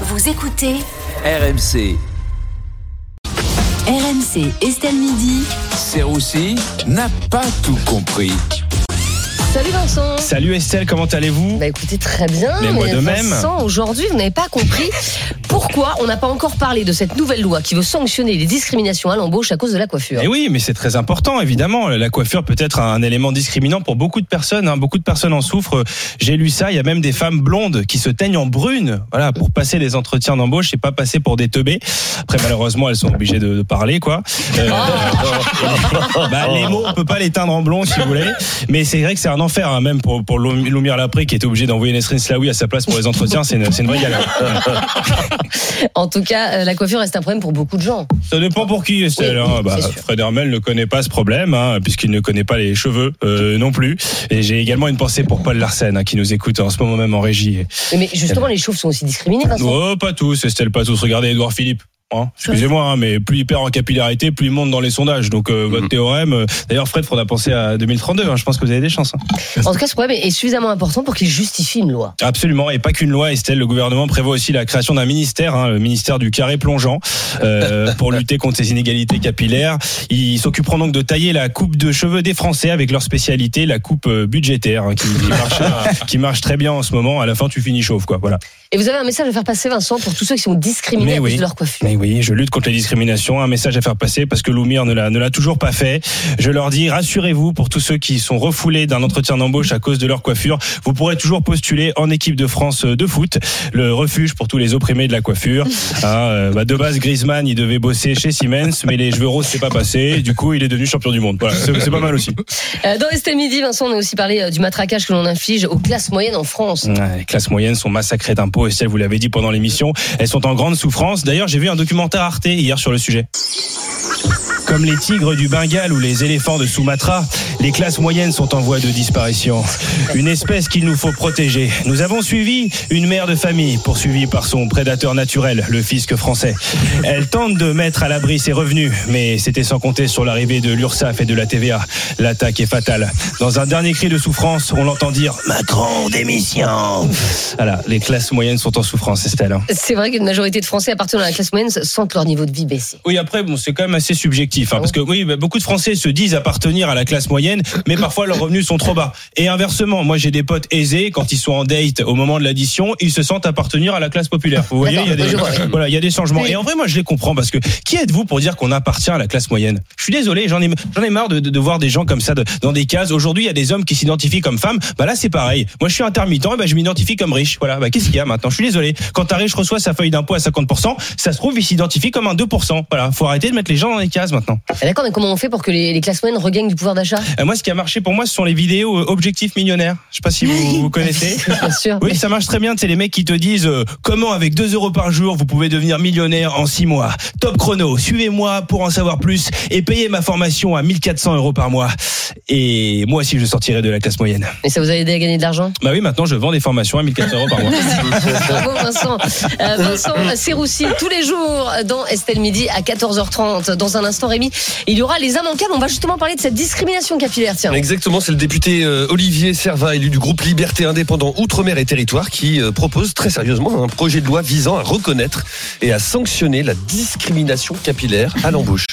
Vous écoutez RMC, RMC Estelle Midi. Serroussi n'a pas tout compris. Salut Vincent Salut Estelle, comment allez-vous? Bah écoutez très bien, Mais moi de même. Vincent, aujourd'hui vous n'avez pas compris pourquoi on n'a pas encore parlé de cette nouvelle loi qui veut sanctionner les discriminations à l'embauche à cause de la coiffure. Eh oui, mais c'est très important, évidemment. La coiffure peut être un élément discriminant pour beaucoup de personnes. hein. Beaucoup de personnes en souffrent. J'ai lu ça. Il y a même des femmes blondes qui se teignent en brune, voilà, pour passer les entretiens d'embauche et pas passer pour des teubés. Après, malheureusement, elles sont obligées de, de parler, quoi. Euh, bah, les mots, on peut pas les teindre en blond, si vous voulez. Mais c'est vrai que c'est un enfer, hein, même pour, pour Loumir Lapré, qui était obligé d'envoyer Nesrine Slaoui à sa place pour les entretiens. C'est une, c'est une vraie galère. En tout cas, euh, la coiffure reste un problème pour beaucoup de gens. Ça dépend pour qui, Estelle. Oui, hein. Bah. Fred Hermel ne connaît pas ce problème, hein, puisqu'il ne connaît pas les cheveux euh, non plus. Et j'ai également une pensée pour Paul Larsen, hein, qui nous écoute en ce moment même en régie. Mais justement, les chauves sont aussi discriminés. Oh, pas tous, Estelle, pas tous. Regardez Edouard Philippe. Hein. Excusez-moi, hein, mais plus il perd en capillarité, plus il monte dans les sondages. Donc euh, votre théorème. euh, D'ailleurs, Fred, faudra penser à 2032. hein. Je pense que vous avez des chances. En tout cas, ce problème est suffisamment important pour qu'il justifie une loi. Absolument, et pas qu'une loi, Estelle. Le gouvernement prévoit aussi la création d'un ministère, le ministère du carré plongeant, euh, pour lutter contre ces inégalités capillaires. Ils s'occuperont donc de tailler la coupe de cheveux des Français avec leur spécialité, la coupe budgétaire, qui, qui marche, qui marche très bien en ce moment. À la fin, tu finis chauve, quoi. Voilà. Et vous avez un message à faire passer, Vincent, pour tous ceux qui sont discriminés à oui. de leur coiffure. Mais oui, je lutte contre les discriminations. Un message à faire passer parce que Loumir ne l'a ne l'a toujours pas fait. Je leur dis rassurez-vous pour tous ceux qui sont refoulés d'un entretien d'embauche à cause de leur coiffure, vous pourrez toujours postuler en équipe de France de foot, le refuge pour tous les opprimés de la coiffure. Hein, euh, bah, de base, Griezmann, il devait bosser chez Siemens, mais les cheveux roses c'est pas passé. Du coup, il est devenu champion du monde. Voilà, c'est c'est pas mal aussi. Euh, Dans Estelle Midi, Vincent, on a aussi parlé euh, du matraquage que l'on inflige aux classes moyennes en France. Ouais, les classes moyennes sont massacrées d'impôts. Estelle, vous l'avez dit pendant l'émission, elles sont en grande souffrance. D'ailleurs, j'ai vu un documentaire Arte hier sur le sujet. Comme les tigres du Bengale ou les éléphants de Sumatra, les classes moyennes sont en voie de disparition. Une espèce qu'il nous faut protéger. Nous avons suivi une mère de famille poursuivie par son prédateur naturel, le fisc français. Elle tente de mettre à l'abri ses revenus, mais c'était sans compter sur l'arrivée de l'URSSAF et de la TVA. L'attaque est fatale. Dans un dernier cri de souffrance, on l'entend dire Macron, démission Voilà, les classes moyennes sont en souffrance, Estelle. hein. C'est vrai qu'une majorité de Français appartenant à la classe moyenne sentent leur niveau de vie baisser. Oui, après, bon, c'est quand même assez subjectif, hein, parce que oui, bah, beaucoup de Français se disent appartenir à la classe moyenne, mais parfois leurs revenus sont trop bas. Et inversement, moi j'ai des potes aisés, quand ils sont en date au moment de l'addition, ils se sentent appartenir à la classe populaire. Vous voyez, il y a des, voilà, il y a des changements. Et en vrai, moi je les comprends, parce que qui êtes-vous pour dire qu'on appartient à la classe moyenne? Je suis désolé, j'en ai, j'en ai marre de, de, de voir des gens comme ça de- dans des cases. Aujourd'hui, il y a des hommes qui s'identifient comme femmes. Bah là, c'est pareil. Moi, je suis intermittent, et bah, je m'identifie comme riche. Voilà. Bah, qu'est-ce qu'il y a maintenant? Je suis désolé. Quand un riche reçoit sa feuille d'impôt à 50%, ça se trouve, il s'identifie comme un 2%. Voilà. Faut arrêter de mettre les gens dans les cases maintenant. Ah, D'accord, mais comment on fait pour que les, les classes moyennes regagnent du pouvoir d'achat? Euh, moi, ce qui a marché pour moi, ce sont les vidéos euh, objectifs millionnaires. Je sais pas si vous, vous connaissez. Bien sûr. Oui, ça marche très bien. C'est les mecs qui te disent euh, comment avec 2 euros par jour vous pouvez devenir millionnaire en 6 mois. Top chrono. Suivez-moi pour en savoir plus et payez ma formation à 1400 euros par mois. Et moi aussi, je sortirai de la classe moyenne. Et ça vous a aidé à gagner de l'argent? Bah oui, maintenant je vends des formations à 1400 euros par mois. Bravo Vincent. Vincent Serroussi, tous les jours dans Estelle Midi à 14h30. Dans un instant, Rémi, il y aura les immanquables. On va justement parler de cette discrimination capillaire. Exactement, c'est le député euh, Olivier Servat, élu du groupe Liberté Indépendant Outre-mer et Territoire, qui euh, propose très sérieusement un projet de loi visant à reconnaître et à sanctionner la discrimination capillaire à l'embauche.